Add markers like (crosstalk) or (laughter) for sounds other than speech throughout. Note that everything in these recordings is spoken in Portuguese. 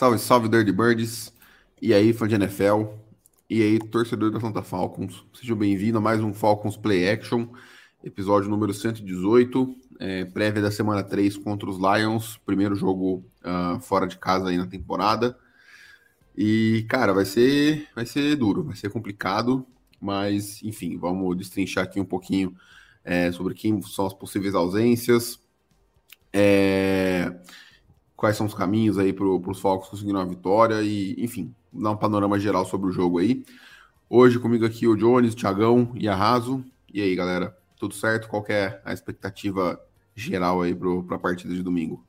Salve, salve, Dirty Birds. E aí, fã de NFL. E aí, torcedor da Atlanta Falcons. Sejam bem-vindos a mais um Falcons Play Action, episódio número 118, é, prévia da semana 3 contra os Lions, primeiro jogo uh, fora de casa aí na temporada. E, cara, vai ser, vai ser duro, vai ser complicado, mas, enfim, vamos destrinchar aqui um pouquinho é, sobre quem são as possíveis ausências. É, quais são os caminhos aí para os Falcons conseguirem uma vitória e, enfim, dar um panorama geral sobre o jogo aí. Hoje comigo aqui o Jones, o Thiagão e a Raso. E aí, galera, tudo certo? Qual é a expectativa geral aí para a partida de domingo?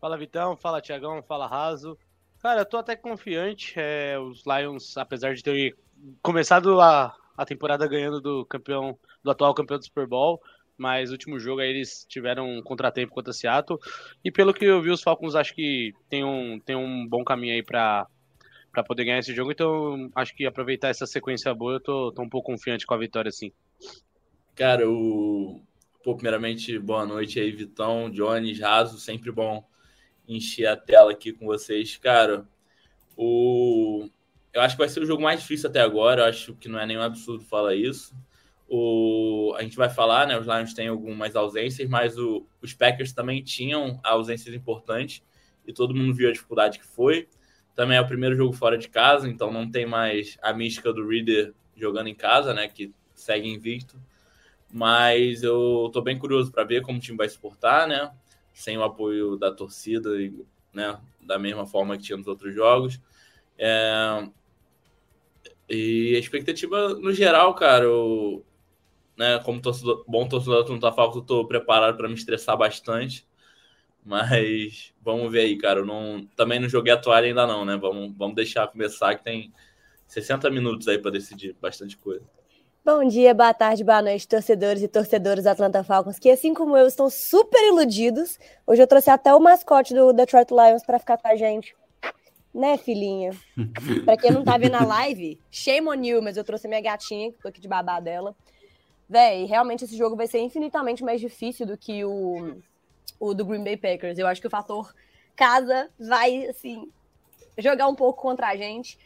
Fala Vitão, fala Thiagão, fala Raso. Cara, eu tô até confiante. É, os Lions, apesar de ter começado a, a temporada ganhando do campeão, do atual campeão do Super Bowl, mas no último jogo aí eles tiveram um contratempo contra Seattle. E pelo que eu vi, os Falcons acho que tem um, tem um bom caminho aí para para poder ganhar esse jogo, então acho que aproveitar essa sequência boa, eu tô, tô um pouco confiante com a vitória, sim. Cara, o... Pô, primeiramente, boa noite aí, Vitão, Jones, Raso, sempre bom encher a tela aqui com vocês. Cara, o... eu acho que vai ser o jogo mais difícil até agora, eu acho que não é nenhum absurdo falar isso. O, a gente vai falar, né? Os Lions têm algumas ausências, mas o, os Packers também tinham ausências importantes e todo mundo viu a dificuldade que foi. Também é o primeiro jogo fora de casa, então não tem mais a mística do Reader jogando em casa, né? Que segue invicto. Mas eu tô bem curioso para ver como o time vai se portar, né? Sem o apoio da torcida, né? Da mesma forma que tinha nos outros jogos. É... E a expectativa no geral, cara, né, como torcedor, bom torcedor do Falcons, eu tô preparado para me estressar bastante. Mas vamos ver aí, cara. Eu não, também não joguei a toalha ainda não, né? Vamos, vamos deixar começar que tem 60 minutos aí para decidir bastante coisa. Bom dia, boa tarde, boa noite, torcedores e torcedoras do Atlanta Falcons, que assim como eu estão super iludidos. Hoje eu trouxe até o mascote do Detroit Lions para ficar com a gente. Né, filhinha? (laughs) para quem não tá vendo a live, shame on you, mas eu trouxe minha gatinha, que tô aqui de babá dela. Véi, realmente esse jogo vai ser infinitamente mais difícil do que o, o do Green Bay Packers. Eu acho que o fator casa vai, assim, jogar um pouco contra a gente.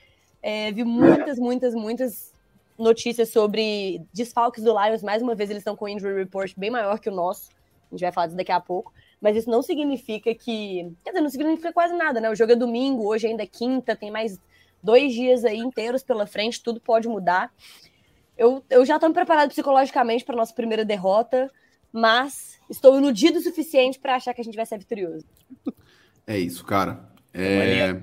É, vi muitas, muitas, muitas notícias sobre desfalques do Lions. Mais uma vez, eles estão com um injury report bem maior que o nosso. A gente vai falar disso daqui a pouco. Mas isso não significa que. Quer dizer, não significa quase nada, né? O jogo é domingo, hoje ainda é quinta, tem mais dois dias aí inteiros pela frente, tudo pode mudar. Eu, eu já estou preparado psicologicamente para nossa primeira derrota, mas estou iludido o suficiente para achar que a gente vai ser vitorioso. É isso, cara. É,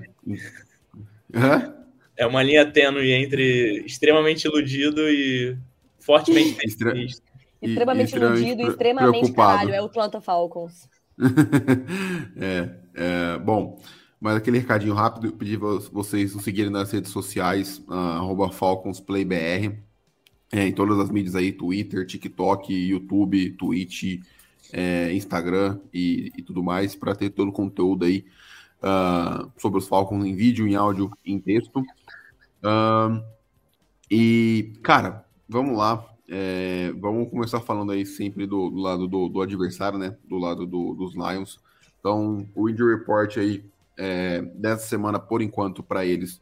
(laughs) é uma linha tênue entre extremamente iludido e fortemente (laughs) pessimista. Extremamente e, iludido e extremamente preocupado. caralho, é o Atlanta Falcons. (laughs) é, é, bom, mas aquele recadinho rápido, pedir vocês nos seguirem nas redes sociais, uh, FalconsPlayBR é, em todas as mídias aí, Twitter, TikTok, YouTube, Twitch, é, Instagram e, e, tudo mais, para ter todo o conteúdo aí uh, sobre os Falcons em vídeo, em áudio, em texto. Uh, e, cara, vamos lá. É, vamos começar falando aí sempre do, do lado do, do, adversário, né? Do lado do, dos Lions. Então, o injury report aí é, dessa semana, por enquanto, para eles,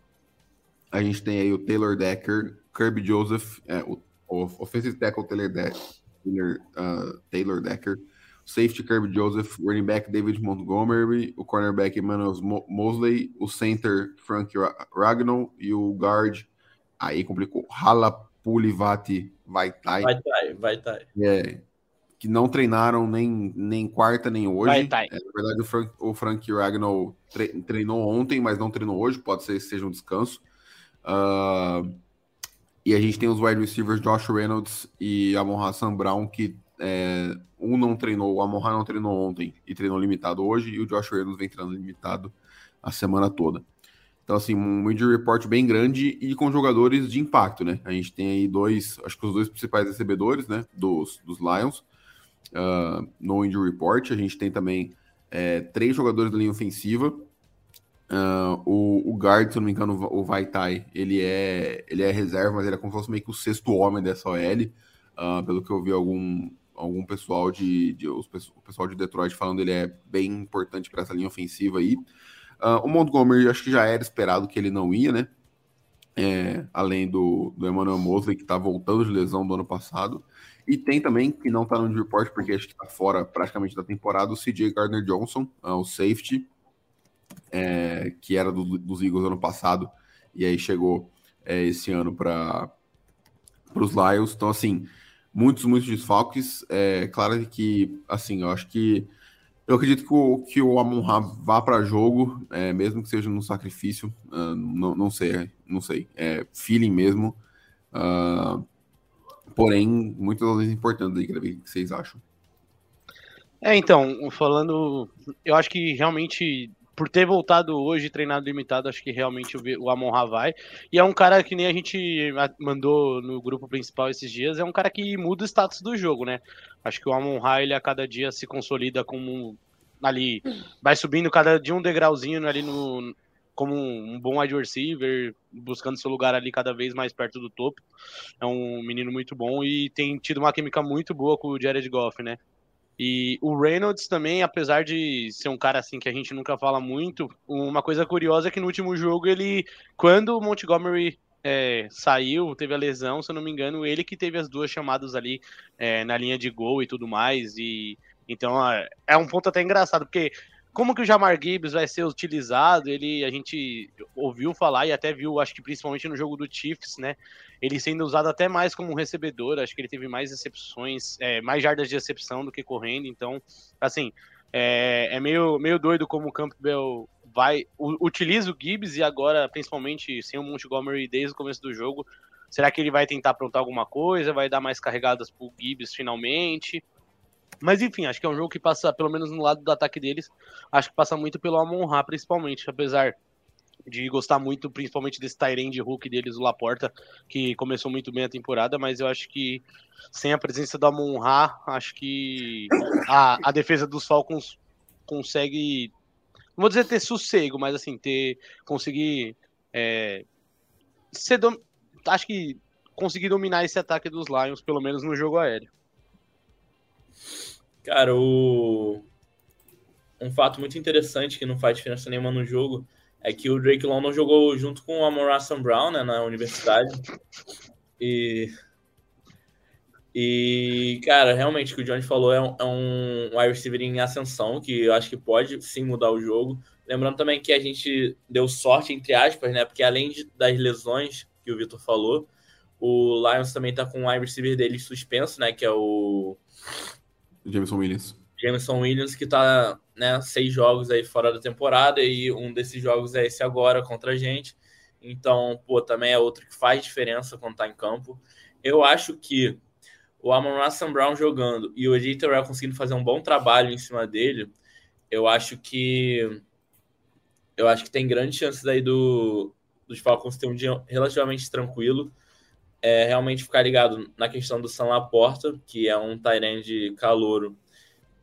a gente tem aí o Taylor Decker, Kirby Joseph, é, o, o offensive tackle Taylor, Decker, Taylor, uh, Taylor Decker, safety Kirby Joseph, running back David Montgomery, o cornerback Emmanuel Mosley, o center Frank Ragnall e o guard, aí complicou, Halapulivati Vaitai. Vaitai, Vaitai. É, que não treinaram nem, nem quarta nem hoje. Vaitai. É, na verdade, o Frank, o Frank Ragnall treinou ontem, mas não treinou hoje, pode ser que seja um descanso. Uh, e a gente tem os wide receivers Josh Reynolds e Amon Hassan Brown, que é, um não treinou, o Amon não treinou ontem e treinou limitado hoje, e o Josh Reynolds vem treinando limitado a semana toda. Então, assim, um injury report bem grande e com jogadores de impacto, né? A gente tem aí dois, acho que os dois principais recebedores, né, dos, dos Lions, uh, no injury report. A gente tem também é, três jogadores da linha ofensiva. Uh, o, o guard, se não me engano, o Vaitai, ele é, ele é reserva, mas ele é como se fosse meio que o sexto homem dessa OL. Uh, pelo que eu vi algum, algum pessoal de, de os, o pessoal de Detroit falando, ele é bem importante para essa linha ofensiva aí. Uh, o Montgomery, acho que já era esperado que ele não ia, né? É, além do, do Emmanuel Mosley, que está voltando de lesão do ano passado. E tem também, que não está no report, porque acho que está fora praticamente da temporada, o CJ Gardner Johnson, uh, o safety, é, que era do, dos Eagles ano passado, e aí chegou é, esse ano para os Lions. Então, assim, muitos, muitos desfalques. É claro que, assim, eu acho que eu acredito que o, que o Amon Ra vá para jogo, é, mesmo que seja num sacrifício. Uh, não, não sei, não sei. É feeling mesmo. Uh, porém, muitas vezes importantes aí, queria ver o que vocês acham. É, então, falando, eu acho que realmente por ter voltado hoje treinado limitado, acho que realmente o Amon Ra vai. E é um cara que nem a gente mandou no grupo principal esses dias, é um cara que muda o status do jogo, né? Acho que o Amon Ra, ele a cada dia se consolida como ali, vai subindo cada dia um degrauzinho ali no como um bom wide receiver, buscando seu lugar ali cada vez mais perto do topo. É um menino muito bom e tem tido uma química muito boa com o Jared Goff, né? E o Reynolds também, apesar de ser um cara assim que a gente nunca fala muito, uma coisa curiosa é que no último jogo ele, quando o Montgomery é, saiu, teve a lesão, se eu não me engano, ele que teve as duas chamadas ali é, na linha de gol e tudo mais. E então é, um ponto até engraçado, porque como que o Jamar Gibbs vai ser utilizado? Ele a gente ouviu falar e até viu, acho que principalmente no jogo do Chiefs, né? Ele sendo usado até mais como recebedor, acho que ele teve mais recepções, é, mais jardas de recepção do que correndo. Então, assim, é, é meio, meio doido como o Campbell vai utiliza o Gibbs e agora principalmente sem o Montgomery desde o começo do jogo. Será que ele vai tentar aprontar alguma coisa? Vai dar mais carregadas pro Gibbs finalmente? Mas enfim, acho que é um jogo que passa, pelo menos no lado do ataque deles, acho que passa muito pelo Amon Ra, principalmente, apesar de gostar muito, principalmente desse Tyrande Hulk deles, o Laporta, que começou muito bem a temporada, mas eu acho que sem a presença do Amon Ra, acho que a, a defesa dos Falcons consegue, não vou dizer ter sossego, mas assim, ter, conseguir é, ser, acho que conseguir dominar esse ataque dos Lions, pelo menos no jogo aéreo. Cara, o... um fato muito interessante que não faz diferença nenhuma no jogo é que o Drake não jogou junto com o Amon Russell Brown né, na universidade. E... e, cara, realmente o que o Johnny falou é um, é um wide receiver em ascensão que eu acho que pode sim mudar o jogo. Lembrando também que a gente deu sorte, entre aspas, né? Porque além de, das lesões que o Vitor falou, o Lions também tá com o wide receiver dele suspenso, né? Que é o Jameson Williams. Jameson Williams, que tá, né, seis jogos aí fora da temporada, e um desses jogos é esse agora contra a gente. Então, pô, também é outro que faz diferença quando tá em campo. Eu acho que o Amon Russell Brown jogando e o AJ Terrell conseguindo fazer um bom trabalho em cima dele, eu acho que eu acho que tem grandes chances aí do, dos Falcons ter um dia relativamente tranquilo é realmente ficar ligado na questão do San Laporta, que é um de calouro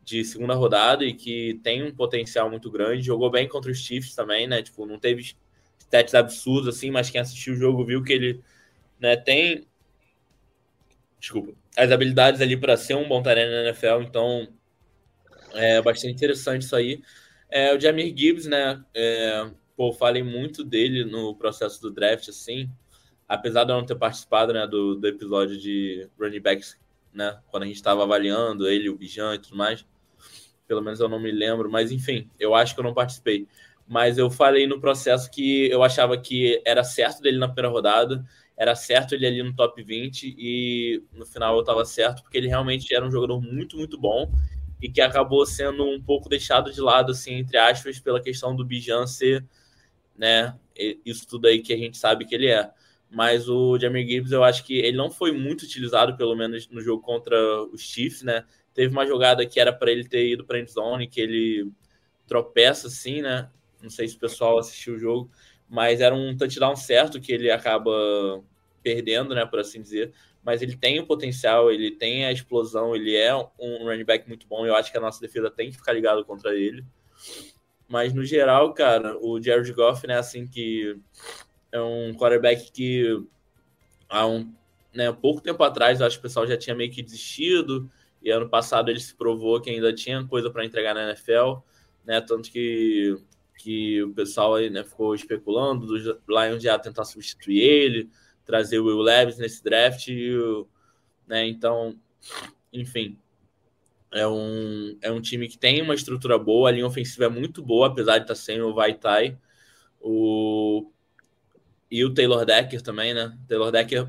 de segunda rodada e que tem um potencial muito grande. Jogou bem contra os Chiefs também, né? Tipo, não teve stats absurdos assim, mas quem assistiu o jogo viu que ele né, tem desculpa, as habilidades ali para ser um bom Tyrene na NFL, então é bastante interessante isso aí. É, o Jamir Gibbs, né? É, pô, falei muito dele no processo do draft, assim apesar de eu não ter participado né, do, do episódio de running backs, né, quando a gente estava avaliando ele, o Bijan e tudo mais, pelo menos eu não me lembro, mas enfim, eu acho que eu não participei. Mas eu falei no processo que eu achava que era certo dele na primeira rodada, era certo ele ali no top 20, e no final eu estava certo, porque ele realmente era um jogador muito, muito bom, e que acabou sendo um pouco deixado de lado, assim, entre aspas, pela questão do Bijan ser, né, isso tudo aí que a gente sabe que ele é mas o Jamir Gibbs eu acho que ele não foi muito utilizado, pelo menos no jogo contra os Chiefs, né? Teve uma jogada que era para ele ter ido para end zone, que ele tropeça assim, né? Não sei se o pessoal assistiu o jogo, mas era um touchdown certo que ele acaba perdendo, né, por assim dizer. Mas ele tem o potencial, ele tem a explosão, ele é um running back muito bom. Eu acho que a nossa defesa tem que ficar ligado contra ele. Mas no geral, cara, o Jared Goff, né, assim que é um quarterback que há um né, pouco tempo atrás, acho que o pessoal já tinha meio que desistido, e ano passado ele se provou que ainda tinha coisa para entregar na NFL, né, tanto que, que o pessoal aí, né, ficou especulando dos Lions já tentar substituir ele, trazer o Will Levis nesse draft, e, né, então, enfim, é um, é um time que tem uma estrutura boa, a linha ofensiva é muito boa, apesar de estar sem o Vaitai, o e o Taylor Decker também, né? Taylor Decker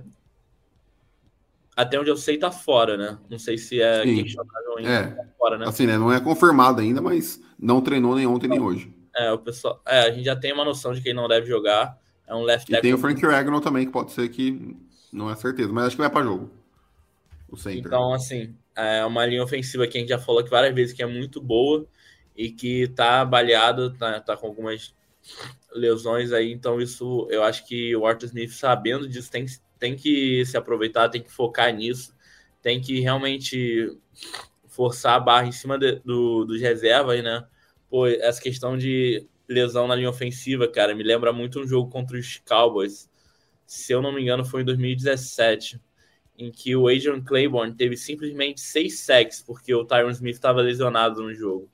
até onde eu sei, tá fora, né? Não sei se é Sim. questionável ainda. É. Tá fora, né? Assim, né? Não é confirmado ainda, mas não treinou nem ontem nem hoje. É, o pessoal. É, a gente já tem uma noção de quem não deve jogar. É um left E tem o Frank Ragnall também, que pode ser que não é certeza, mas acho que vai para jogo. O center. Então, assim, é uma linha ofensiva que a gente já falou que várias vezes que é muito boa e que tá baleada, tá, tá com algumas lesões aí. Então, isso eu acho que o Arthur Smith, sabendo disso, tem, tem que se aproveitar, tem que focar nisso, tem que realmente forçar a barra em cima de, do, dos reservas, né? Pô, essa questão de lesão na linha ofensiva, cara, me lembra muito um jogo contra os Cowboys. Se eu não me engano, foi em 2017 em que o Adrian Claiborne teve simplesmente seis sacks porque o Tyron Smith estava lesionado no jogo.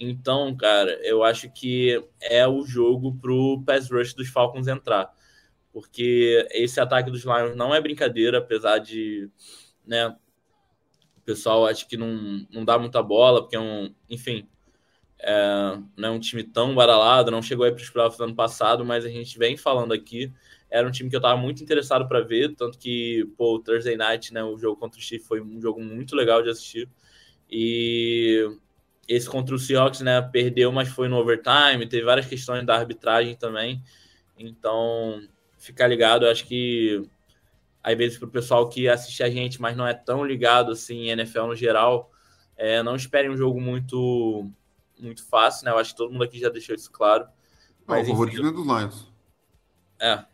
Então, cara, eu acho que é o jogo pro pass rush dos Falcons entrar. Porque esse ataque dos Lions não é brincadeira, apesar de, né, o pessoal acha que não, não dá muita bola, porque é um, enfim, é, não é um time tão baralado, não chegou aí para os playoffs do ano passado, mas a gente vem falando aqui era um time que eu estava muito interessado para ver, tanto que, pô, o Thursday Night, né, o jogo contra o Chiefs foi um jogo muito legal de assistir. E esse contra o Seahawks, né, perdeu, mas foi no overtime, teve várias questões da arbitragem também. Então, ficar ligado, eu acho que às vezes para o pessoal que assiste a gente, mas não é tão ligado assim em NFL no geral, é, não esperem um jogo muito muito fácil, né? Eu acho que todo mundo aqui já deixou isso claro. Mas, o favoritismo é dos Lions. É,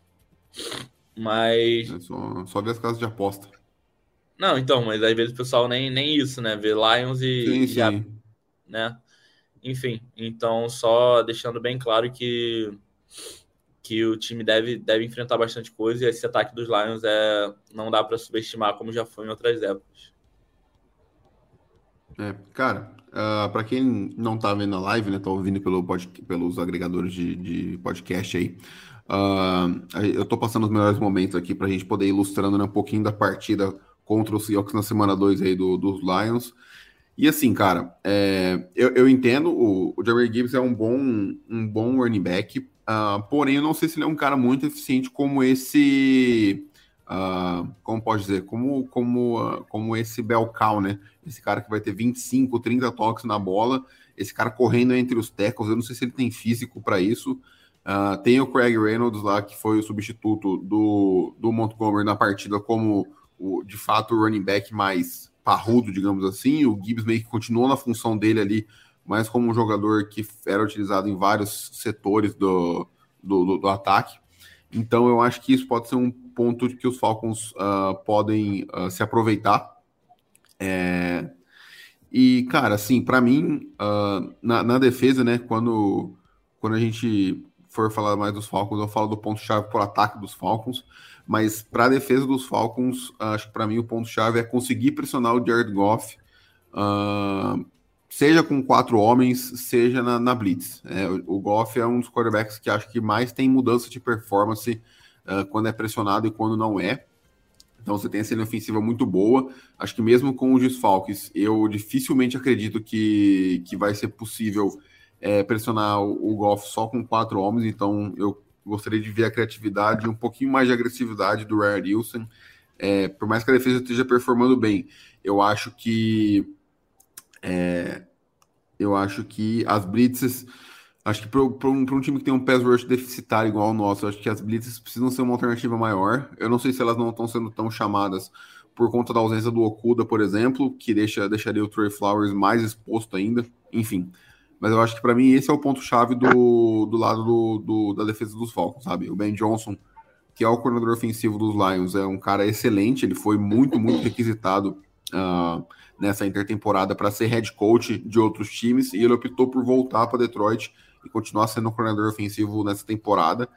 mas. É só, só ver as casas de aposta. Não, então, mas às vezes o pessoal nem, nem isso, né? Vê Lions e. Sim, e sim. Né? Enfim, então só deixando bem claro que, que o time deve, deve enfrentar bastante coisa e esse ataque dos Lions é, não dá para subestimar como já foi em outras épocas. É, cara, uh, para quem não tá vendo a live, né, tá ouvindo pelo pod, pelos agregadores de, de podcast aí, uh, eu tô passando os melhores momentos aqui pra gente poder ir ilustrando né, um pouquinho da partida contra o Seahawks na semana 2 aí do, dos Lions. E assim, cara, é, eu, eu entendo, o, o Gibbs é um bom, um bom running back, uh, porém eu não sei se ele é um cara muito eficiente como esse... Uh, como pode dizer, como, como, uh, como esse Belcal, né? Esse cara que vai ter 25, 30 toques na bola, esse cara correndo entre os tackles, eu não sei se ele tem físico para isso. Tem o Craig Reynolds lá, que foi o substituto do, do Montgomery na partida, como o, de fato o running back mais parrudo, digamos assim. O Gibbs meio que continuou na função dele ali, mas como um jogador que era utilizado em vários setores do, do, do, do ataque. Então eu acho que isso pode ser um ponto que os Falcons uh, podem uh, se aproveitar. É... E, cara, assim, para mim, uh, na, na, defesa, né, quando, quando a gente for falar mais dos Falcons, eu falo do ponto-chave o ataque dos Falcons, mas para a defesa dos Falcons, acho que para mim o ponto-chave é conseguir pressionar o Jared Goff, seja com quatro homens, seja na, na Blitz. É, o, o Goff é um dos quarterbacks que acho que mais tem mudança de performance Uh, quando é pressionado e quando não é. Então você tem essa linha ofensiva muito boa. Acho que mesmo com os desfalques, eu dificilmente acredito que, que vai ser possível é, pressionar o, o Goff só com quatro homens. Então eu gostaria de ver a criatividade e um pouquinho mais de agressividade do Ryan Wilson. É, por mais que a defesa esteja performando bem, eu acho que é, eu acho que as blitzes Acho que para um, um, time que tem um pass rush deficitário igual ao nosso, acho que as blitzes precisam ser uma alternativa maior. Eu não sei se elas não estão sendo tão chamadas por conta da ausência do Okuda, por exemplo, que deixa, deixaria o Trey Flowers mais exposto ainda. Enfim, Mas eu acho que para mim esse é o ponto-chave do, do lado do, do, da defesa dos Falcons, sabe? O Ben Johnson, que é o coordenador ofensivo dos Lions, é um cara excelente, ele foi muito, muito requisitado uh, nessa intertemporada para ser head coach de outros times e ele optou por voltar para Detroit e continuar sendo coordenador ofensivo nessa temporada.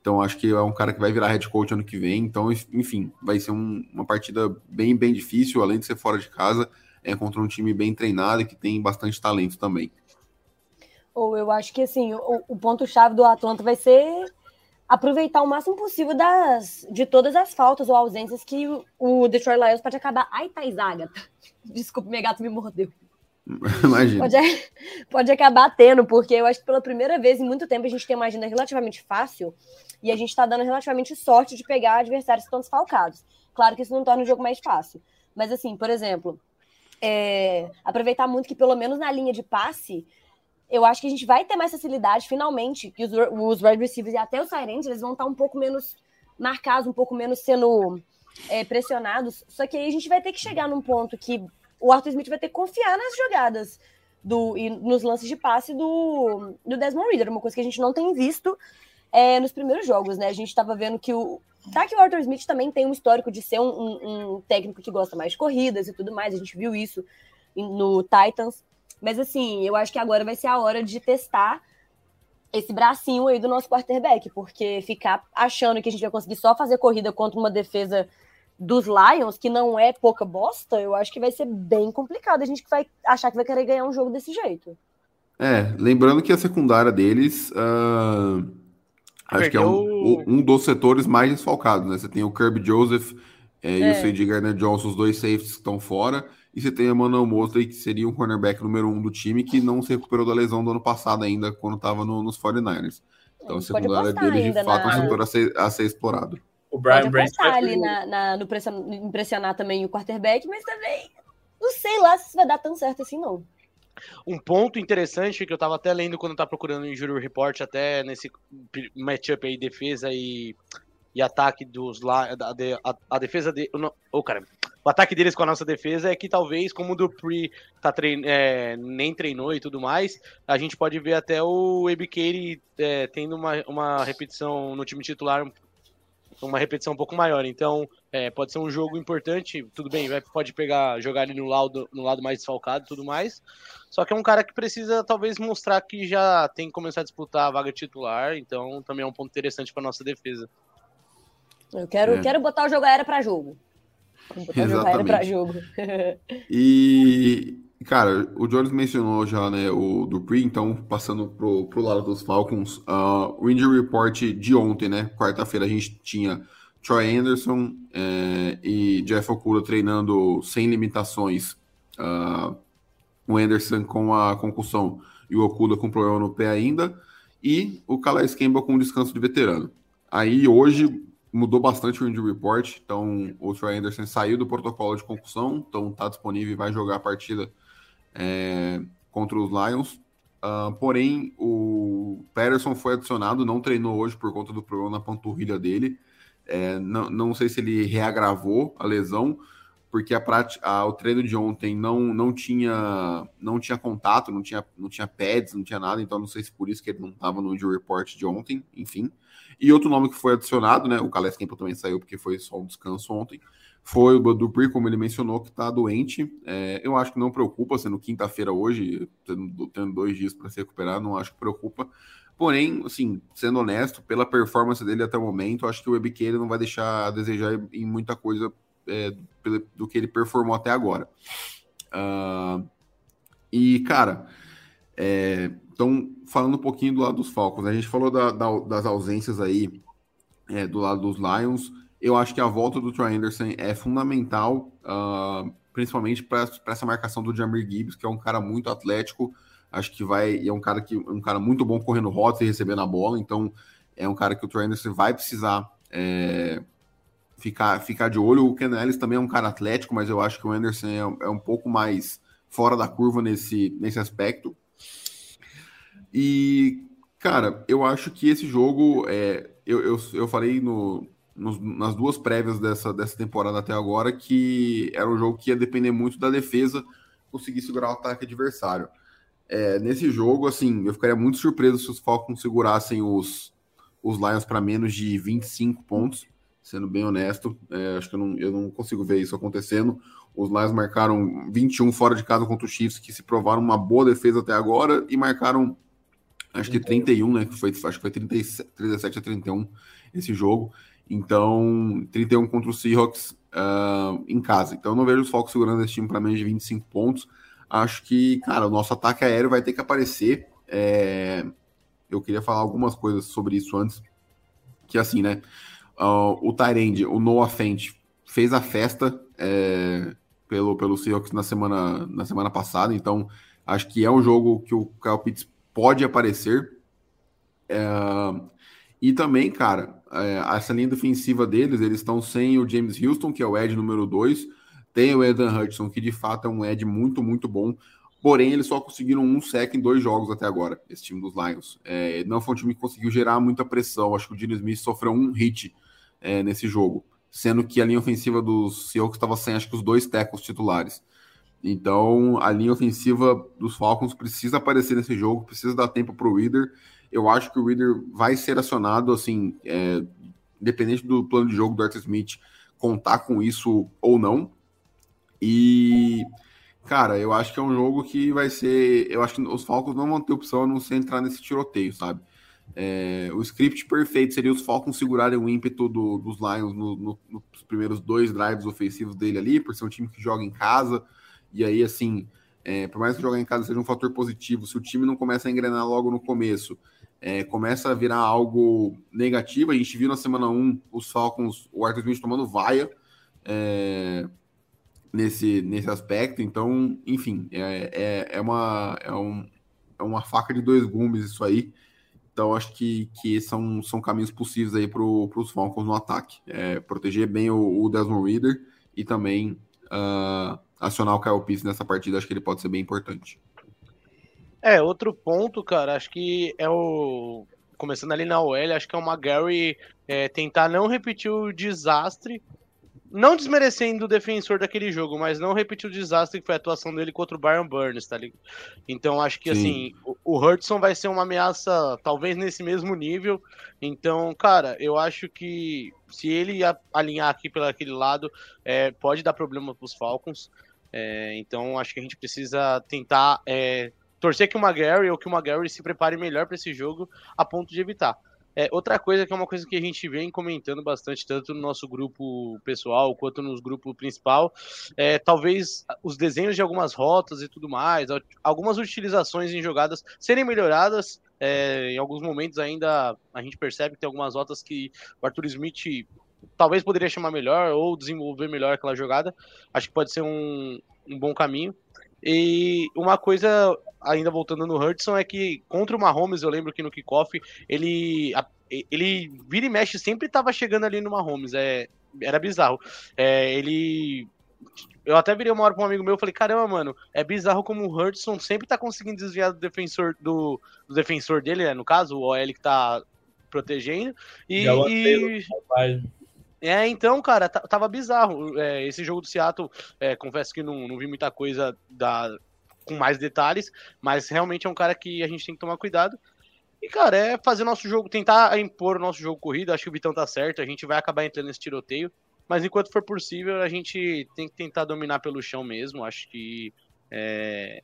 Então acho que é um cara que vai virar head coach ano que vem. Então, enfim, vai ser um, uma partida bem, bem difícil, além de ser fora de casa, é contra um time bem treinado e que tem bastante talento também. Ou eu acho que assim, o, o ponto-chave do Atlanta vai ser aproveitar o máximo possível das, de todas as faltas ou ausências que o, o Detroit Lions pode acabar. Ai, Thais Agatha. (laughs) Desculpa, meu gato me mordeu. (laughs) Imagina. Pode, (laughs) pode acabar tendo, porque eu acho que pela primeira vez em muito tempo a gente tem uma agenda relativamente fácil e a gente está dando relativamente sorte de pegar adversários que estão desfalcados. Claro que isso não torna o jogo mais fácil. Mas, assim, por exemplo, é, aproveitar muito que, pelo menos na linha de passe, eu acho que a gente vai ter mais facilidade, finalmente, que os, os wide receivers e até os Sirens, eles vão estar um pouco menos marcados, um pouco menos sendo é, pressionados. Só que aí a gente vai ter que chegar num ponto que o Arthur Smith vai ter que confiar nas jogadas do, e nos lances de passe do, do Desmond Reader, uma coisa que a gente não tem visto é, nos primeiros jogos, né? A gente estava vendo que o. Tá que o Arthur Smith também tem um histórico de ser um, um, um, técnico que gosta mais de corridas e tudo mais, a gente viu isso no Titans. Mas assim, eu acho que agora vai ser a hora de testar esse bracinho aí do nosso quarterback, porque ficar achando que a gente vai conseguir só fazer corrida contra uma defesa dos Lions, que não é pouca bosta, eu acho que vai ser bem complicado. A gente vai achar que vai querer ganhar um jogo desse jeito. É, lembrando que a secundária deles. Uh Acho que é um, um dos setores mais desfalcados, né? Você tem o Kirby Joseph é, é. e o é. C.J. Garner Johnson, os dois safeties que estão fora. E você tem a Manuel Mosley, que seria um cornerback número um do time, que não se recuperou da lesão do ano passado ainda, quando estava no, nos 49ers. Então, a secundária dele, de fato, na... é um setor a ser, a ser explorado. O Brian Pode ali na, na, no impressionar também o quarterback, mas também não sei lá se vai dar tão certo assim, não. Um ponto interessante que eu tava até lendo quando eu tava procurando o Injury Report, até nesse matchup aí, defesa e, e ataque dos lá. A, a, a, defesa de. Ô, oh, cara, o ataque deles com a nossa defesa é que talvez, como o Dupree tá trein, é, nem treinou e tudo mais, a gente pode ver até o Ebikeri é, tendo uma, uma repetição no time titular uma repetição um pouco maior. Então, é, pode ser um jogo importante, tudo bem, vai, pode pegar, jogar ali no lado, no lado mais desfalcado e tudo mais. Só que é um cara que precisa talvez mostrar que já tem que começar a disputar a vaga titular, então também é um ponto interessante para nossa defesa. Eu quero, é. quero botar o jogo aéreo para jogo. Exatamente. jogo aéreo para jogo. e Cara, o Jones mencionou já, né, o Dupree, então, passando pro, pro lado dos Falcons, uh, o injury report de ontem, né, quarta-feira a gente tinha Troy Anderson é, e Jeff Okuda treinando sem limitações, uh, o Anderson com a concussão e o Okuda com problema no pé ainda, e o Calais Campbell com descanso de veterano. Aí, hoje, mudou bastante o injury report, então o Troy Anderson saiu do protocolo de concussão, então tá disponível e vai jogar a partida é, contra os Lions. Uh, porém, o Patterson foi adicionado, não treinou hoje por conta do problema na panturrilha dele. É, não, não sei se ele reagravou a lesão, porque a prática, a, o treino de ontem não, não tinha não tinha contato, não tinha, não tinha pads, não tinha nada, então não sei se por isso que ele não estava no injury report de ontem, enfim. E outro nome que foi adicionado, né? O Calais Campbell também saiu porque foi só um descanso ontem foi o Dupree, como ele mencionou, que está doente. É, eu acho que não preocupa, sendo quinta-feira hoje, tendo, tendo, dois dias para se recuperar, não acho que preocupa. Porém, assim, sendo honesto, pela performance dele até o momento, acho que o EBK não vai deixar a desejar em muita coisa é, do que ele performou até agora. Uh, e, cara, é, então, falando um pouquinho do lado dos Falcons, a gente falou da, da, das ausências aí é, do lado dos Lions. Eu acho que a volta do Troy Anderson é fundamental, uh, principalmente para essa marcação do Jamir Gibbs, que é um cara muito atlético. Acho que vai. é um cara que um cara muito bom correndo rotas e recebendo a bola. Então, é um cara que o Troy Anderson vai precisar é, ficar, ficar de olho. O Ken Ellis também é um cara atlético, mas eu acho que o Anderson é, é um pouco mais fora da curva nesse, nesse aspecto. E, cara, eu acho que esse jogo. É, eu, eu, eu falei no, nas duas prévias dessa, dessa temporada até agora que era um jogo que ia depender muito da defesa conseguir segurar o ataque adversário. é, nesse jogo, assim, eu ficaria muito surpreso se os Falcons segurassem os, os Lions para menos de 25 pontos, sendo bem honesto. É, acho que eu não, eu não consigo ver isso acontecendo. Os Lions marcaram 21 fora de casa contra os Chiefs, que se provaram uma boa defesa até agora, e marcaram acho que 31, né? Que foi, acho que foi 37, 37 a 31 esse jogo. Então, 31 contra o Seahawks uh, em casa. Então, eu não vejo os Falcons segurando esse time para menos de 25 pontos. Acho que, cara, o nosso ataque aéreo vai ter que aparecer. É... Eu queria falar algumas coisas sobre isso antes. Que assim, né? Uh, o Tyrande, o Noah Fent, fez a festa é, pelo, pelo Seahawks na semana, na semana passada. Então, acho que é um jogo que o Kyle Pitts pode aparecer. É, e também, cara, é, essa linha defensiva deles, eles estão sem o James Houston, que é o Ed número 2, tem o Edan Hudson, que de fato é um Ed muito, muito bom. Porém, eles só conseguiram um sec em dois jogos até agora, esse time dos Lions. É, não foi um time que conseguiu gerar muita pressão. Acho que o Dino Smith sofreu um hit é, nesse jogo, sendo que a linha ofensiva dos Seahawks estava sem, acho que os dois tackles titulares. Então, a linha ofensiva dos Falcons precisa aparecer nesse jogo, precisa dar tempo para o Reader. Eu acho que o Reader vai ser acionado, assim, é, independente do plano de jogo do Arthur Smith contar com isso ou não. E, cara, eu acho que é um jogo que vai ser. Eu acho que os Falcons não vão ter opção a não ser entrar nesse tiroteio, sabe? É, o script perfeito seria os Falcons segurarem o ímpeto do, dos Lions no, no, nos primeiros dois drives ofensivos dele ali, por ser um time que joga em casa. E aí, assim, é, por mais que jogar em casa seja um fator positivo, se o time não começa a engrenar logo no começo é, começa a virar algo negativo. A gente viu na semana 1 os Falcons, o Arthur Smith tomando vaia é, nesse, nesse aspecto. Então, enfim, é, é, é, uma, é, um, é uma faca de dois gumes isso aí. Então, acho que, que são, são caminhos possíveis aí para os Falcons no ataque. É, proteger bem o, o, Desmond Reader e também uh, acionar o Kyle Pitts nessa partida. Acho que ele pode ser bem importante. É, outro ponto, cara, acho que é o. Começando ali na OL, acho que é o McGarry é, tentar não repetir o desastre. Não desmerecendo o defensor daquele jogo, mas não repetir o desastre que foi a atuação dele contra o Byron Burns, tá ligado? Então acho que Sim. assim, o, o Hudson vai ser uma ameaça, talvez nesse mesmo nível. Então, cara, eu acho que se ele alinhar aqui pelo aquele lado, é, pode dar problema pros Falcons. É, então acho que a gente precisa tentar é, torcer que o McGarry ou que o McGarry se prepare melhor para esse jogo a ponto de evitar. É, outra coisa que é uma coisa que a gente vem comentando bastante, tanto no nosso grupo pessoal quanto no grupo principal, é talvez os desenhos de algumas rotas e tudo mais, algumas utilizações em jogadas serem melhoradas. É, em alguns momentos ainda a gente percebe que tem algumas rotas que o Arthur Smith talvez poderia chamar melhor ou desenvolver melhor aquela jogada. Acho que pode ser um, um bom caminho. E uma coisa, ainda voltando no Hudson, é que contra o Mahomes, eu lembro que no kickoff, ele, ele vira e mexe, sempre estava chegando ali no Mahomes. É, era bizarro. É, ele. Eu até virei uma hora para um amigo meu e falei: caramba, mano, é bizarro como o Hudson sempre tá conseguindo desviar do defensor do, do defensor dele, né? No caso, o OL que tá protegendo. E, e... É, então, cara, tava bizarro. É, esse jogo do Seattle, é, confesso que não, não vi muita coisa da, com mais detalhes, mas realmente é um cara que a gente tem que tomar cuidado. E, cara, é fazer nosso jogo, tentar impor o nosso jogo corrido. Acho que o Vitão tá certo, a gente vai acabar entrando nesse tiroteio. Mas enquanto for possível, a gente tem que tentar dominar pelo chão mesmo. Acho que é,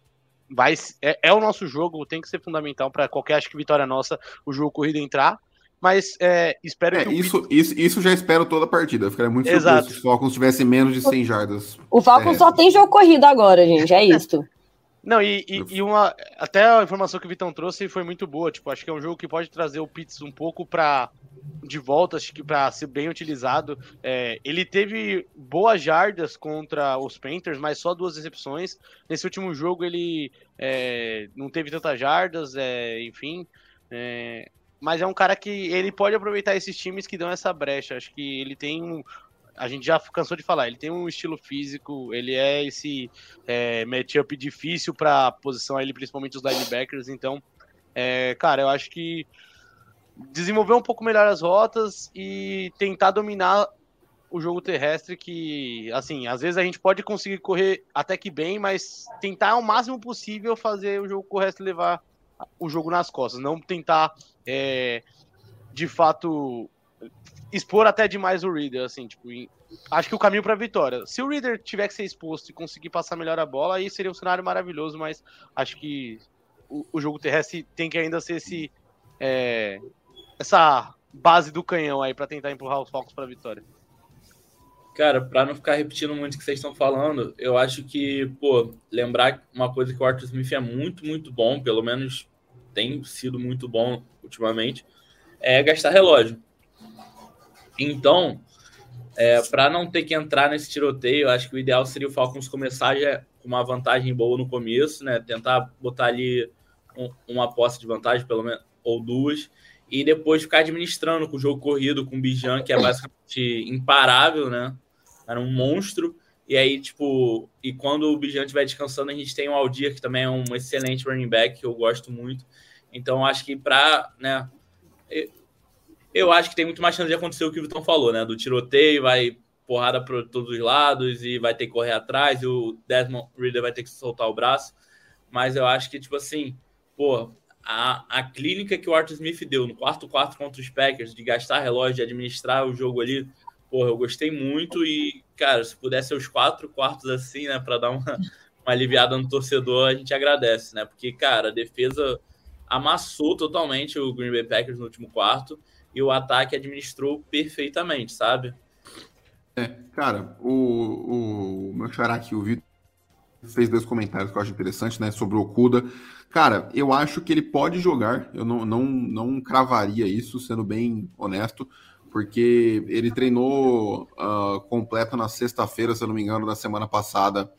vai, é, é o nosso jogo, tem que ser fundamental para qualquer, acho que vitória nossa, o jogo corrido entrar. Mas é, espero é, que. Isso, isso, isso já espero toda a partida. Eu ficaria muito surpreso se os Falcons tivessem menos de 100 jardas. O Falcons só tem jogo corrido agora, gente. É isso. (laughs) Não, e, e, e, uma. Até a informação que o Vitão trouxe foi muito boa. Tipo, acho que é um jogo que pode trazer o Pitts um pouco para de volta, acho que para ser bem utilizado. É, ele teve boas jardas contra os Panthers, mas só duas recepções. Nesse último jogo ele é, não teve tantas jardas, é, enfim. Mas é um cara que ele pode aproveitar esses times que dão essa brecha. Acho que ele tem um. A gente já cansou de falar, ele tem um estilo físico, ele é esse é, matchup difícil para posição ele, principalmente os linebackers. Então, é, cara, eu acho que desenvolver um pouco melhor as rotas e tentar dominar o jogo terrestre que, assim, às vezes a gente pode conseguir correr até que bem, mas tentar ao máximo possível fazer o jogo terrestre levar o jogo nas costas, não tentar, é, de fato, expor até demais o Reader, assim, tipo, acho que o caminho para vitória. Se o Reader tiver que ser exposto e conseguir passar melhor a bola, aí seria um cenário maravilhoso, mas acho que o, o jogo terrestre tem que ainda ser esse, é, essa base do canhão aí para tentar empurrar os Falcons para vitória. Cara, para não ficar repetindo muito o que vocês estão falando, eu acho que, pô, lembrar uma coisa que o Arthur Smith é muito, muito bom, pelo menos tem sido muito bom ultimamente, é gastar relógio. Então, é, para não ter que entrar nesse tiroteio, acho que o ideal seria o Falcons começar já com uma vantagem boa no começo, né? Tentar botar ali um, uma posse de vantagem, pelo menos, ou duas, e depois ficar administrando com o jogo corrido, com o Bijan, que é basicamente imparável, né? Era um monstro. E aí, tipo, e quando o Bijan estiver descansando, a gente tem o Aldir, que também é um excelente running back, que eu gosto muito. Então, acho que para, né, eu acho que tem muito mais chance de acontecer o que o Vitão falou, né? Do tiroteio, vai porrada para todos os lados e vai ter que correr atrás, e o Desmond Reader vai ter que soltar o braço. Mas eu acho que, tipo assim, pô, a, a clínica que o Arthur Smith deu no quarto quarto contra os Packers, de gastar relógio, de administrar o jogo ali, porra, eu gostei muito e, cara, se pudesse ser os quatro quartos assim, né, para dar uma, uma aliviada no torcedor, a gente agradece, né? Porque, cara, a defesa amassou totalmente o Green Bay Packers no último quarto e o ataque administrou perfeitamente, sabe? É, cara, o, o meu xará aqui, o Vitor, fez dois comentários que eu acho interessante, né, sobre o Okuda. Cara, eu acho que ele pode jogar, eu não, não, não cravaria isso, sendo bem honesto, porque ele treinou uh, completo na sexta-feira, se eu não me engano, da semana passada,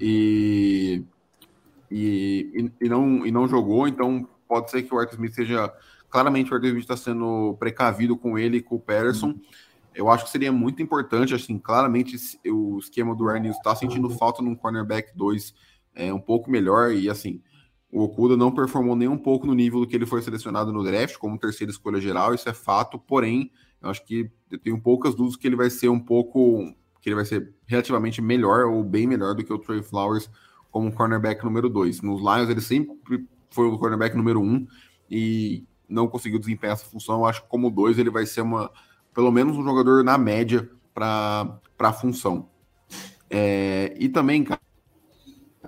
e, e, e, não, e não jogou, então pode ser que o Arthur Smith seja. Claramente o Arthur Smith está sendo precavido com ele e com o Patterson. Uhum. Eu acho que seria muito importante, assim, claramente o esquema do Ernie está sentindo falta num cornerback 2 é, um pouco melhor, e assim, o Okuda não performou nem um pouco no nível do que ele foi selecionado no draft, como terceira escolha geral, isso é fato, porém, eu acho que eu tenho poucas dúvidas que ele vai ser um pouco, que ele vai ser relativamente melhor ou bem melhor do que o Trey Flowers como cornerback número 2. Nos Lions ele sempre foi o cornerback número 1 um, e não conseguiu desempenhar essa função. Eu acho que como 2 ele vai ser uma, pelo menos um jogador na média para a função. É, e também, cara,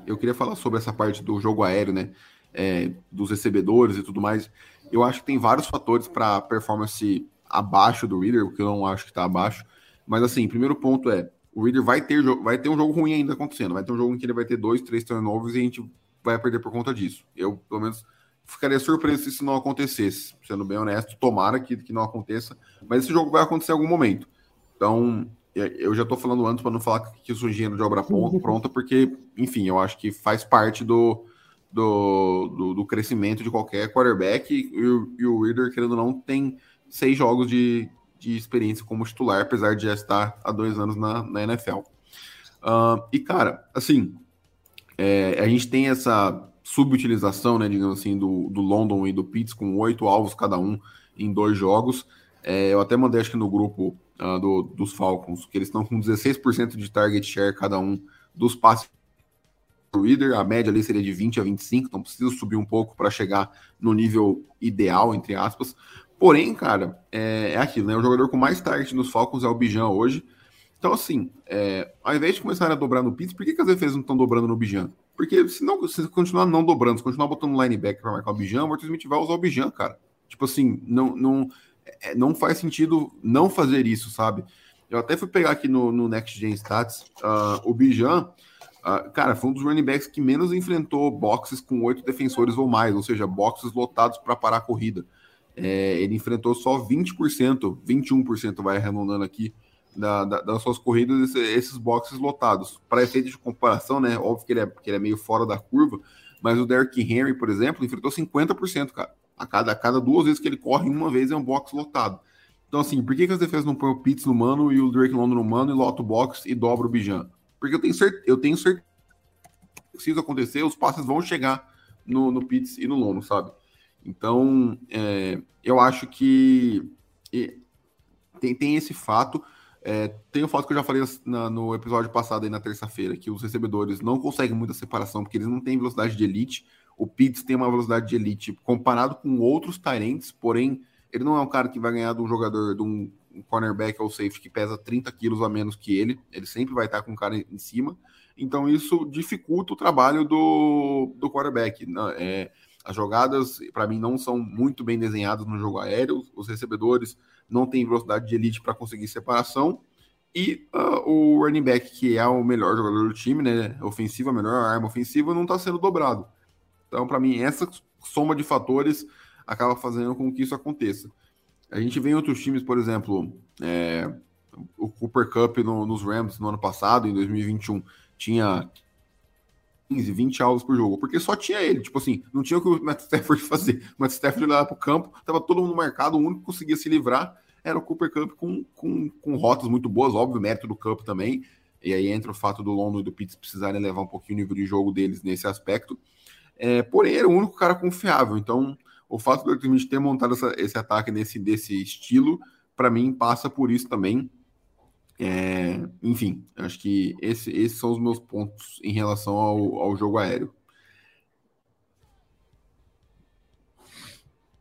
eu queria falar sobre essa parte do jogo aéreo, né? É, dos recebedores e tudo mais. Eu acho que tem vários fatores para performance abaixo do Reader, porque eu não acho que está abaixo. Mas assim, primeiro ponto é, o Reader vai ter, vai ter um jogo ruim ainda acontecendo. Vai ter um jogo em que ele vai ter dois, três turnovers e a gente vai perder por conta disso. Eu, pelo menos, ficaria surpreso se isso não acontecesse. Sendo bem honesto, tomara que, que não aconteça. Mas esse jogo vai acontecer em algum momento. Então, eu já estou falando antes para não falar que eu sou engenheiro de obra pronta, porque, enfim, eu acho que faz parte do, do, do, do crescimento de qualquer quarterback. E, o, e o Reader, querendo ou não, tem seis jogos de, de experiência como titular, apesar de já estar há dois anos na, na NFL. Uh, e, cara, assim, é, a gente tem essa subutilização, né, digamos assim, do, do London e do Pitts com oito alvos cada um em dois jogos. É, eu até mandei, acho que no grupo uh, do, dos Falcons, que eles estão com 16% de target share cada um dos passes Reader, a média ali seria de 20 a 25, então precisa subir um pouco para chegar no nível ideal, entre aspas. Porém, cara, é, é aquilo, né? O jogador com mais target nos Falcons é o Bijan hoje. Então, assim, é, ao invés de começar a dobrar no Pitts, por que, que as defesas não estão dobrando no Bijan? Porque se, não, se continuar não dobrando, se continuar botando linebacker para marcar o Bijan, o Martin Smith vai usar o Bijan, cara. Tipo assim, não, não, é, não faz sentido não fazer isso, sabe? Eu até fui pegar aqui no, no Next Gen Stats, uh, o Bijan, uh, cara, foi um dos running backs que menos enfrentou boxes com oito defensores ou mais, ou seja, boxes lotados para parar a corrida. É, ele enfrentou só 20%, 21% vai arredondando aqui, da, da, das suas corridas, esses boxes lotados. Para efeito de comparação, né? Óbvio que ele, é, que ele é meio fora da curva, mas o Derrick Henry, por exemplo, enfrentou 50%, cara. A cada, a cada duas vezes que ele corre, uma vez é um box lotado. Então, assim, por que, que as defesas não põem o Pitts no mano e o Drake London no mano e lota o box e dobra o Bijan? Porque eu tenho certeza, eu tenho certeza que se isso acontecer, os passes vão chegar no, no Pitts e no Lono, sabe? Então, é, eu acho que tem, tem esse fato. É, tem o fato que eu já falei na, no episódio passado aí na terça-feira, que os recebedores não conseguem muita separação, porque eles não têm velocidade de elite. O Pitts tem uma velocidade de elite comparado com outros Tyrants, porém, ele não é um cara que vai ganhar de um jogador, de um cornerback ou safety que pesa 30 quilos a menos que ele. Ele sempre vai estar com o cara em cima. Então, isso dificulta o trabalho do, do quarterback. É, as jogadas, para mim, não são muito bem desenhadas no jogo aéreo. Os recebedores não tem velocidade de elite para conseguir separação. E uh, o running back, que é o melhor jogador do time, né? Ofensiva, a melhor arma ofensiva, não está sendo dobrado. Então, para mim, essa soma de fatores acaba fazendo com que isso aconteça. A gente vê em outros times, por exemplo, é, o Cooper Cup no, nos Rams no ano passado, em 2021, tinha 15, 20 alvos por jogo, porque só tinha ele. Tipo assim, não tinha o que o Matt Stafford (laughs) fazer. O Matt Stafford lá pro campo, tava todo mundo marcado, o único que conseguia se livrar era o Cooper Cup com, com, com rotas muito boas, óbvio, mérito do Cup também. E aí entra o fato do London e do Pitts precisarem levar um pouquinho o nível de jogo deles nesse aspecto. É, porém, era o único cara confiável. Então, o fato do Arthur ter montado essa, esse ataque nesse desse estilo, para mim, passa por isso também. É, enfim, acho que esse, esses são os meus pontos em relação ao, ao jogo aéreo.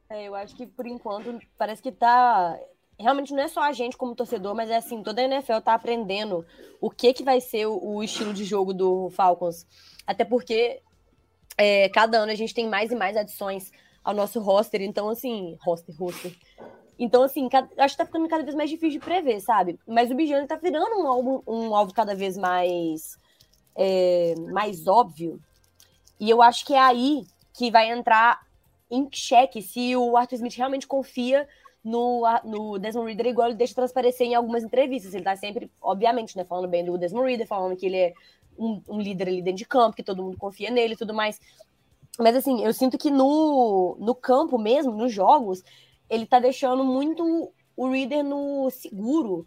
É, eu acho que por enquanto parece que tá. Realmente não é só a gente como torcedor, mas é assim, toda a NFL tá aprendendo o que que vai ser o, o estilo de jogo do Falcons. Até porque é, cada ano a gente tem mais e mais adições ao nosso roster, então assim, roster, roster. Então, assim, acho que tá ficando cada vez mais difícil de prever, sabe? Mas o Bijan tá virando um alvo, um alvo cada vez mais, é, mais óbvio. E eu acho que é aí que vai entrar em xeque se o Arthur Smith realmente confia no, no Desmond Reader, igual ele deixa transparecer em algumas entrevistas. Ele tá sempre, obviamente, né, falando bem do Desmond Reader, falando que ele é um, um líder ali dentro de campo, que todo mundo confia nele e tudo mais. Mas assim, eu sinto que no, no campo mesmo, nos jogos, ele tá deixando muito o Reader no seguro.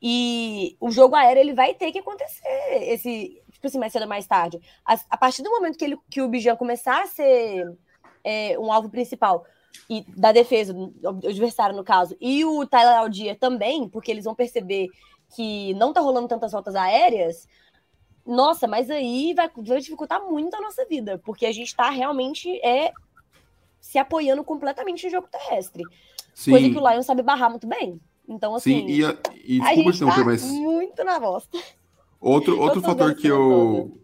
E o jogo aéreo ele vai ter que acontecer esse, tipo assim, mais cedo ou mais tarde. A, a partir do momento que, ele, que o Bijan começar a ser é, um alvo principal e da defesa, o adversário no caso, e o Tyler Aldia também, porque eles vão perceber que não tá rolando tantas voltas aéreas, nossa, mas aí vai, vai dificultar muito a nossa vida, porque a gente tá realmente é se apoiando completamente no jogo terrestre. Sim. Coisa que o Lion sabe barrar muito bem. Então, assim. Sim, e, a, e a gente tá mas... muito na bosta. Outro, outro fator que eu,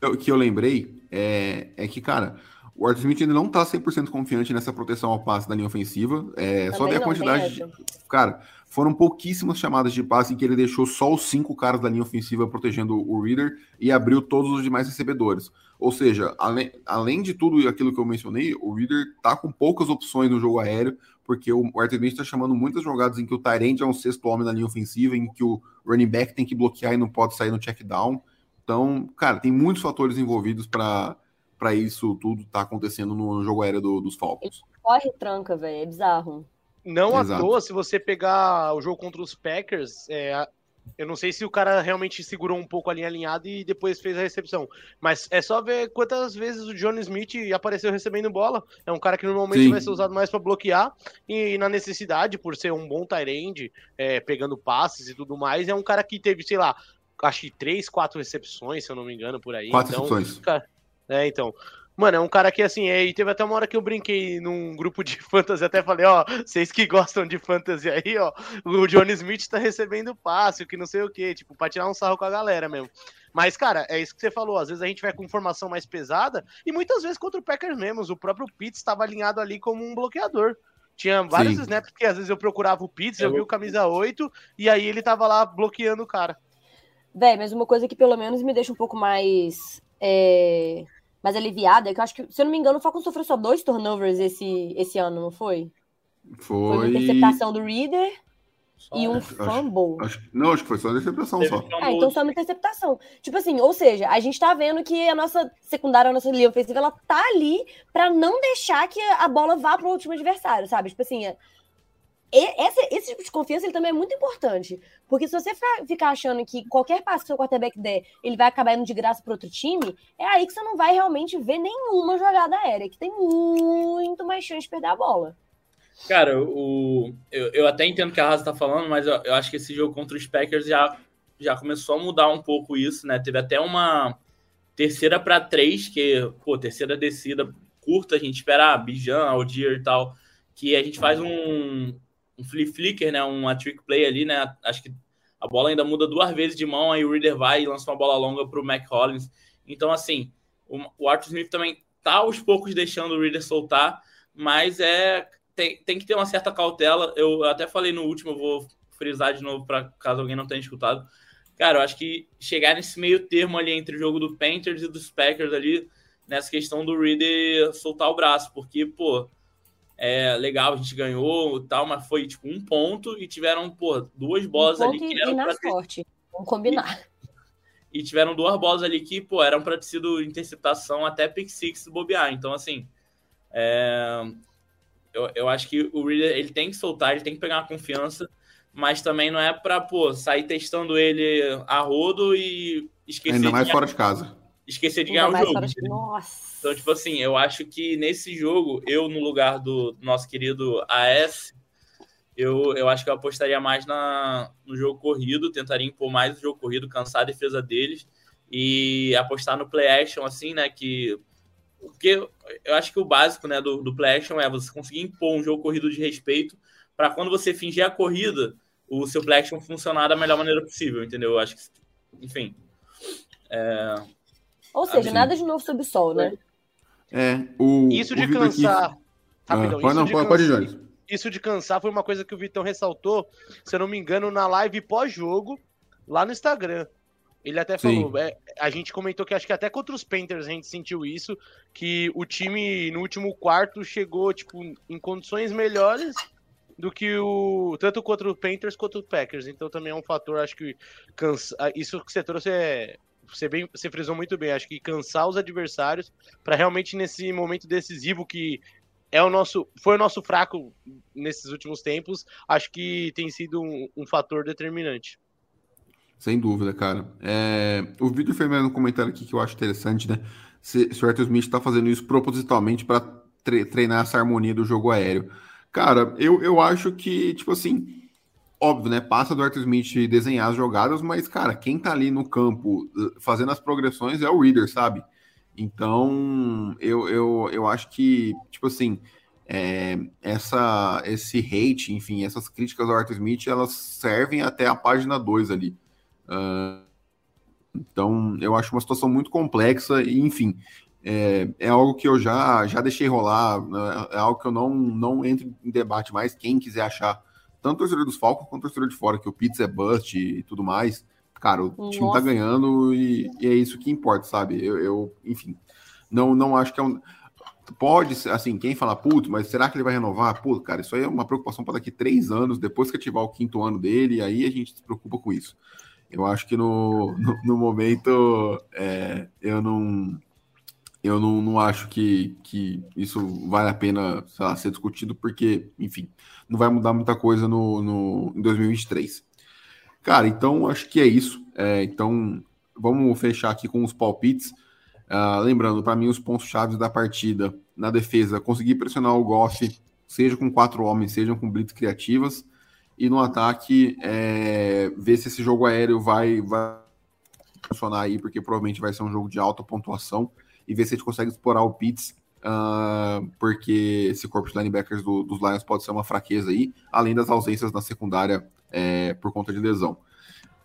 eu, que eu lembrei é, é que, cara, o Arthur Smith ainda não tá 100% confiante nessa proteção ao passe da linha ofensiva. É, só ver a quantidade. De, cara, foram pouquíssimas chamadas de passe em que ele deixou só os cinco caras da linha ofensiva protegendo o Reader e abriu todos os demais recebedores. Ou seja, além, além de tudo aquilo que eu mencionei, o Reader tá com poucas opções no jogo aéreo, porque o Arthur Smith está chamando muitas jogadas em que o Tyrant é um sexto homem na linha ofensiva, em que o running back tem que bloquear e não pode sair no check down. Então, cara, tem muitos fatores envolvidos para para isso tudo tá acontecendo no jogo aéreo do, dos Falcons. Corre tranca, velho, é bizarro. Não Exato. à toa, se você pegar o jogo contra os Packers, é, eu não sei se o cara realmente segurou um pouco a linha alinhada e depois fez a recepção. Mas é só ver quantas vezes o John Smith apareceu recebendo bola. É um cara que normalmente Sim. vai ser usado mais para bloquear. E na necessidade, por ser um bom tight é, pegando passes e tudo mais, é um cara que teve, sei lá, acho que três, quatro recepções, se eu não me engano, por aí. Quatro então, recepções. Cara, é, então. Mano, é um cara que assim, é, e teve até uma hora que eu brinquei num grupo de (laughs) fantasy, até falei, ó, vocês que gostam de fantasy aí, ó, o Johnny Smith tá recebendo passe, que não sei o que, tipo, pra tirar um sarro com a galera mesmo. Mas, cara, é isso que você falou, às vezes a gente vai com informação mais pesada, e muitas vezes contra o Packers mesmo, o próprio Pitts estava alinhado ali como um bloqueador. Tinha vários Sim. snaps que às vezes eu procurava o Pitts, eu, eu vi o camisa 8, e aí ele tava lá bloqueando o cara. Véi, mas uma coisa que pelo menos me deixa um pouco mais. É mais aliviada, que eu acho que, se eu não me engano, o Falcons sofreu só dois turnovers esse, esse ano, não foi? Foi. Foi uma interceptação do Reader só, e um acho, fumble. Acho, não, acho que foi só uma interceptação só. Ah, então só uma interceptação. Tipo assim, ou seja, a gente tá vendo que a nossa secundária, a nossa linha ofensiva, ela tá ali para não deixar que a bola vá pro último adversário, sabe? Tipo assim, esse, esse tipo de confiança ele também é muito importante. Porque se você ficar achando que qualquer passo que seu quarterback der, ele vai acabar indo de graça para outro time, é aí que você não vai realmente ver nenhuma jogada aérea, que tem muito mais chance de perder a bola. Cara, o, eu, eu até entendo que a Raza tá falando, mas eu, eu acho que esse jogo contra os Packers já, já começou a mudar um pouco isso, né? Teve até uma terceira para três, que, pô, terceira descida curta, a gente espera ah, Bijan, Aldir e tal, que a gente faz um, um flip flicker, né? Uma trick play ali, né? Acho que a bola ainda muda duas vezes de mão, aí o Reader vai e lança uma bola longa pro Mac Hollins. Então, assim, o, o Arthur Smith também tá aos poucos deixando o Reader soltar, mas é tem, tem que ter uma certa cautela. Eu até falei no último, eu vou frisar de novo para caso alguém não tenha escutado. Cara, eu acho que chegar nesse meio termo ali entre o jogo do Panthers e dos Packers ali, nessa questão do Reader soltar o braço, porque, pô, é legal, a gente ganhou e tal, mas foi tipo um ponto e tiveram, pô, duas bolas um ali que eram pra ter... sorte. Vamos combinar. E, e, tiveram duas bolas ali que, pô, eram para ter sido interceptação até pick six bobear. Então, assim, é eu, eu acho que o Reader ele tem que soltar, ele tem que pegar uma confiança, mas também não é para pô, sair testando ele a rodo e esquecer. Ainda mais fora de casa. Esquecer de ganhar o jogo. Nossa. Então, tipo assim, eu acho que nesse jogo, eu, no lugar do nosso querido AS, eu, eu acho que eu apostaria mais na, no jogo corrido, tentaria impor mais o jogo corrido, cansar a defesa deles e apostar no play action, assim, né? Que porque eu acho que o básico né, do, do play action é você conseguir impor um jogo corrido de respeito para quando você fingir a corrida, o seu play action funcionar da melhor maneira possível, entendeu? Eu acho que, enfim. É... Ou seja, nada de novo sob o sol, né? É, o, isso de cansar. Aqui... Rapidão, ah, pode, não, pode, pode, pode, Isso de cansar foi uma coisa que o Vitão ressaltou, se eu não me engano, na live pós-jogo, lá no Instagram. Ele até falou, é, a gente comentou que acho que até contra os Panthers a gente sentiu isso, que o time no último quarto chegou tipo em condições melhores do que o tanto contra o Panthers quanto o Packers. Então também é um fator, acho que cansa, isso que você trouxe é você bem, você frisou muito bem, acho que cansar os adversários para realmente nesse momento decisivo que é o nosso foi o nosso fraco nesses últimos tempos, acho que tem sido um, um fator determinante. Sem dúvida, cara. É, o Vitor fez um comentário aqui que eu acho interessante, né? Se, se o Arthur Smith está fazendo isso propositalmente para tre treinar essa harmonia do jogo aéreo. Cara, eu, eu acho que, tipo assim, óbvio, né? Passa do Arthur Smith desenhar as jogadas, mas, cara, quem tá ali no campo fazendo as progressões é o Reader, sabe? Então, eu, eu, eu acho que, tipo assim, é, essa, esse hate, enfim, essas críticas ao Arthur Smith, elas servem até a página 2 ali. Uh, então, eu acho uma situação muito complexa e, enfim, é, é, algo que eu já, já deixei rolar, né, é algo que eu não, não entro em debate mais. Quem quiser achar, tanto torcedor dos Falcons quanto torcedor de fora, que o Pizza é bust e tudo mais, cara, o Nossa. time tá ganhando e, e, é isso que importa, sabe? Eu, eu, enfim, não, não acho que é um. Pode, assim, quem fala, puto, mas será que ele vai renovar? Pô, cara, isso aí é uma preocupação para daqui três anos, depois que ativar o quinto ano dele, aí a gente se preocupa com isso. Eu acho que no, no, no momento é, eu não eu não, não acho que, que isso vale a pena lá, ser discutido, porque, enfim, não vai mudar muita coisa no, no, em 2023. Cara, então acho que é isso. É, então vamos fechar aqui com os palpites. Uh, lembrando, para mim, os pontos chaves da partida na defesa, conseguir pressionar o Goff, seja com quatro homens, seja com blitz criativas e no ataque é, ver se esse jogo aéreo vai, vai funcionar aí, porque provavelmente vai ser um jogo de alta pontuação, e ver se a gente consegue explorar o Pitts, uh, porque esse corpo de linebackers do, dos Lions pode ser uma fraqueza aí, além das ausências na secundária é, por conta de lesão.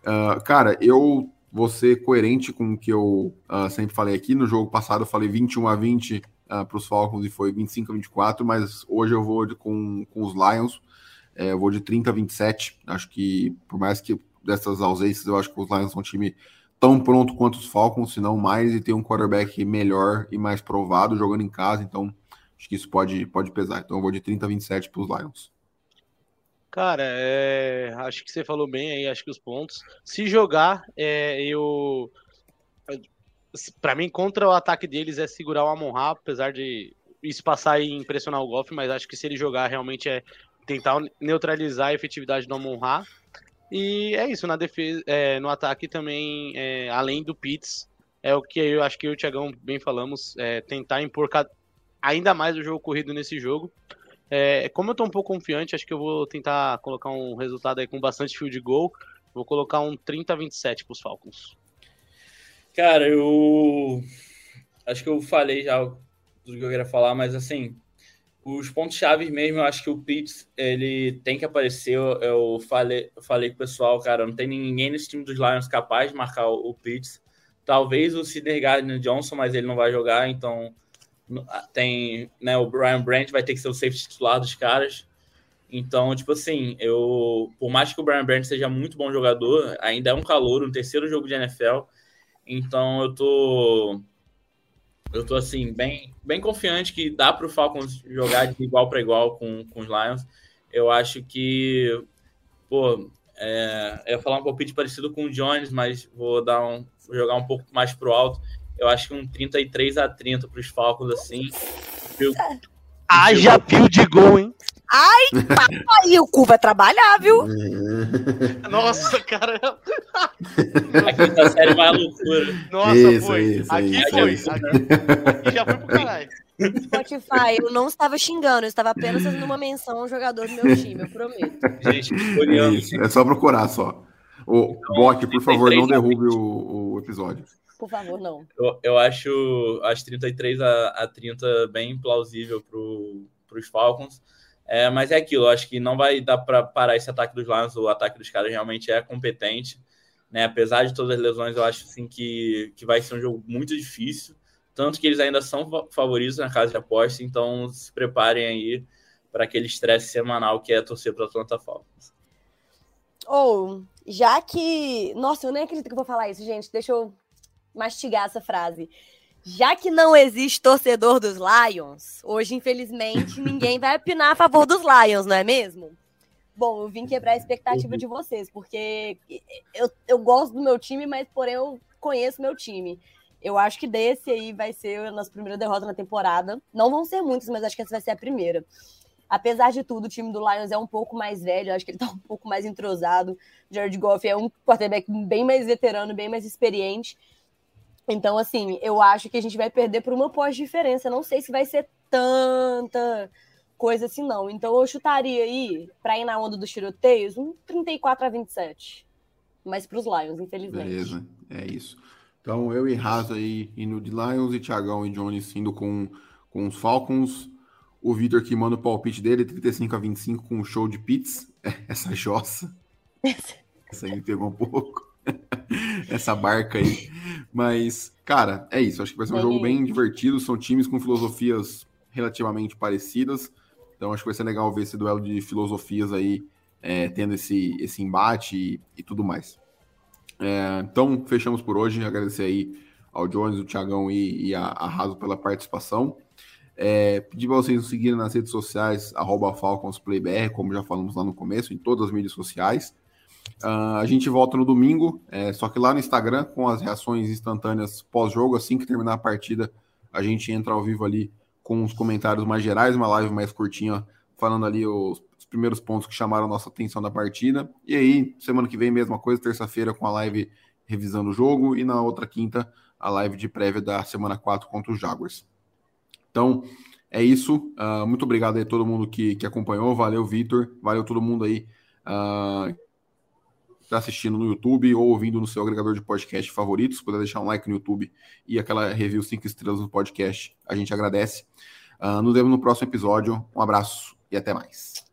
Uh, cara, eu vou ser coerente com o que eu uh, sempre falei aqui. No jogo passado eu falei 21 a 20 uh, para os Falcons e foi 25 a 24, mas hoje eu vou de, com, com os Lions. É, eu vou de 30 a 27. Acho que, por mais que dessas ausências, eu acho que os Lions são um time tão pronto quanto os Falcons, se não mais, e tem um quarterback melhor e mais provado jogando em casa. Então, acho que isso pode, pode pesar. Então, eu vou de 30 a 27 para os Lions. Cara, é, acho que você falou bem aí, acho que os pontos. Se jogar, é, eu. Para mim, contra o ataque deles é segurar o Amon Ra, apesar de isso passar e impressionar o Golf, mas acho que se ele jogar realmente é tentar neutralizar a efetividade do Amon Ra. E é isso, na defesa, é, no ataque também, é, além do Pitts, é o que eu acho que eu e o Thiagão bem falamos, é, tentar impor ainda mais o jogo corrido nesse jogo. É, como eu tô um pouco confiante, acho que eu vou tentar colocar um resultado aí com bastante field goal. Vou colocar um 30 a 27 pros Falcons. Cara, eu acho que eu falei já tudo que eu queria falar, mas assim, os pontos chaves mesmo, eu acho que o Pitts, ele tem que aparecer. Eu, falei, eu falei com o pessoal, cara, não tem ninguém nesse time dos Lions capaz de marcar o, o Pitts. Talvez o Sidney Gardner Johnson, mas ele não vai jogar, então tem, né, o Brian Brandt vai ter que ser o safety titular dos caras. Então, tipo assim, eu, por mais que o Brian Brandt seja muito bom jogador, ainda é um calor, um terceiro jogo de NFL. Então, eu tô eu tô assim, bem, bem confiante que dá para o Falcons jogar de igual para igual com, com os Lions. Eu acho que, pô, é, eu ia falar um palpite parecido com o Jones, mas vou dar um, vou jogar um pouco mais pro alto. Eu acho que um 33 a 30 para os Falcons, assim. Haja pio de gol, hein? Ai, papai, o cu vai trabalhar, viu? (laughs) Nossa, cara. a quinta série vai à loucura. Nossa, Isso, foi. isso, aqui isso, foi. isso. Aqui, aqui já foi pro caralho. Spotify, eu não estava xingando, eu estava apenas fazendo uma menção ao jogador do meu time, eu prometo. Gente, olhando. É só procurar só. O Bok, por favor, não derrube o, o episódio. Por favor, não. Eu, eu acho as 33 a, a 30 bem plausível para os Falcons. É, mas é aquilo, acho que não vai dar para parar esse ataque dos Lions. O ataque dos caras realmente é competente. Né? Apesar de todas as lesões, eu acho assim, que, que vai ser um jogo muito difícil. Tanto que eles ainda são favoritos na casa de aposta, então se preparem aí para aquele estresse semanal que é torcer para o Atlanta Falcons. Ou, já que. Nossa, eu nem acredito que eu vou falar isso, gente. Deixa eu mastigar essa frase. Já que não existe torcedor dos Lions, hoje, infelizmente, (laughs) ninguém vai opinar a favor dos Lions, não é mesmo? Bom, eu vim quebrar a expectativa de vocês, porque eu, eu gosto do meu time, mas porém eu conheço meu time. Eu acho que desse aí vai ser a nossa primeira derrota na temporada. Não vão ser muitas, mas acho que essa vai ser a primeira. Apesar de tudo, o time do Lions é um pouco mais velho, acho que ele tá um pouco mais entrosado. Jared Goff é um quarterback bem mais veterano, bem mais experiente. Então, assim, eu acho que a gente vai perder por uma pós-diferença. Não sei se vai ser tanta coisa assim, não. Então, eu chutaria aí, para ir na onda dos tiroteios, um 34 a 27. Mas para os Lions, infelizmente. Beleza, é isso. Então, eu e Raza aí indo de Lions e Thiagão e Jones indo com, com os Falcons. O Vitor que manda o palpite dele, 35 a 25 com um show de pits. (laughs) Essa jossa. (laughs) Essa aí pegou um pouco. (laughs) Essa barca aí. Mas, cara, é isso. Acho que vai ser um jogo bem divertido. São times com filosofias relativamente parecidas. Então, acho que vai ser legal ver esse duelo de filosofias aí, é, tendo esse, esse embate e, e tudo mais. É, então, fechamos por hoje. Agradecer aí ao Jones, o Thiagão e, e a, a Raso pela participação. É, pedir para vocês nos seguirem nas redes sociais, arroba FalconsPlayBR, como já falamos lá no começo, em todas as mídias sociais. Uh, a gente volta no domingo, é, só que lá no Instagram, com as reações instantâneas pós-jogo, assim que terminar a partida, a gente entra ao vivo ali com os comentários mais gerais, uma live mais curtinha, falando ali os, os primeiros pontos que chamaram a nossa atenção da partida. E aí, semana que vem, mesma coisa, terça-feira com a live revisando o jogo, e na outra quinta, a live de prévia da semana 4 contra os Jaguars. Então, é isso. Uh, muito obrigado aí a todo mundo que, que acompanhou. Valeu, Vitor. Valeu todo mundo aí uh, está assistindo no YouTube ou ouvindo no seu agregador de podcast favorito. Se puder deixar um like no YouTube e aquela review 5 estrelas no podcast, a gente agradece. Uh, nos vemos no próximo episódio. Um abraço e até mais.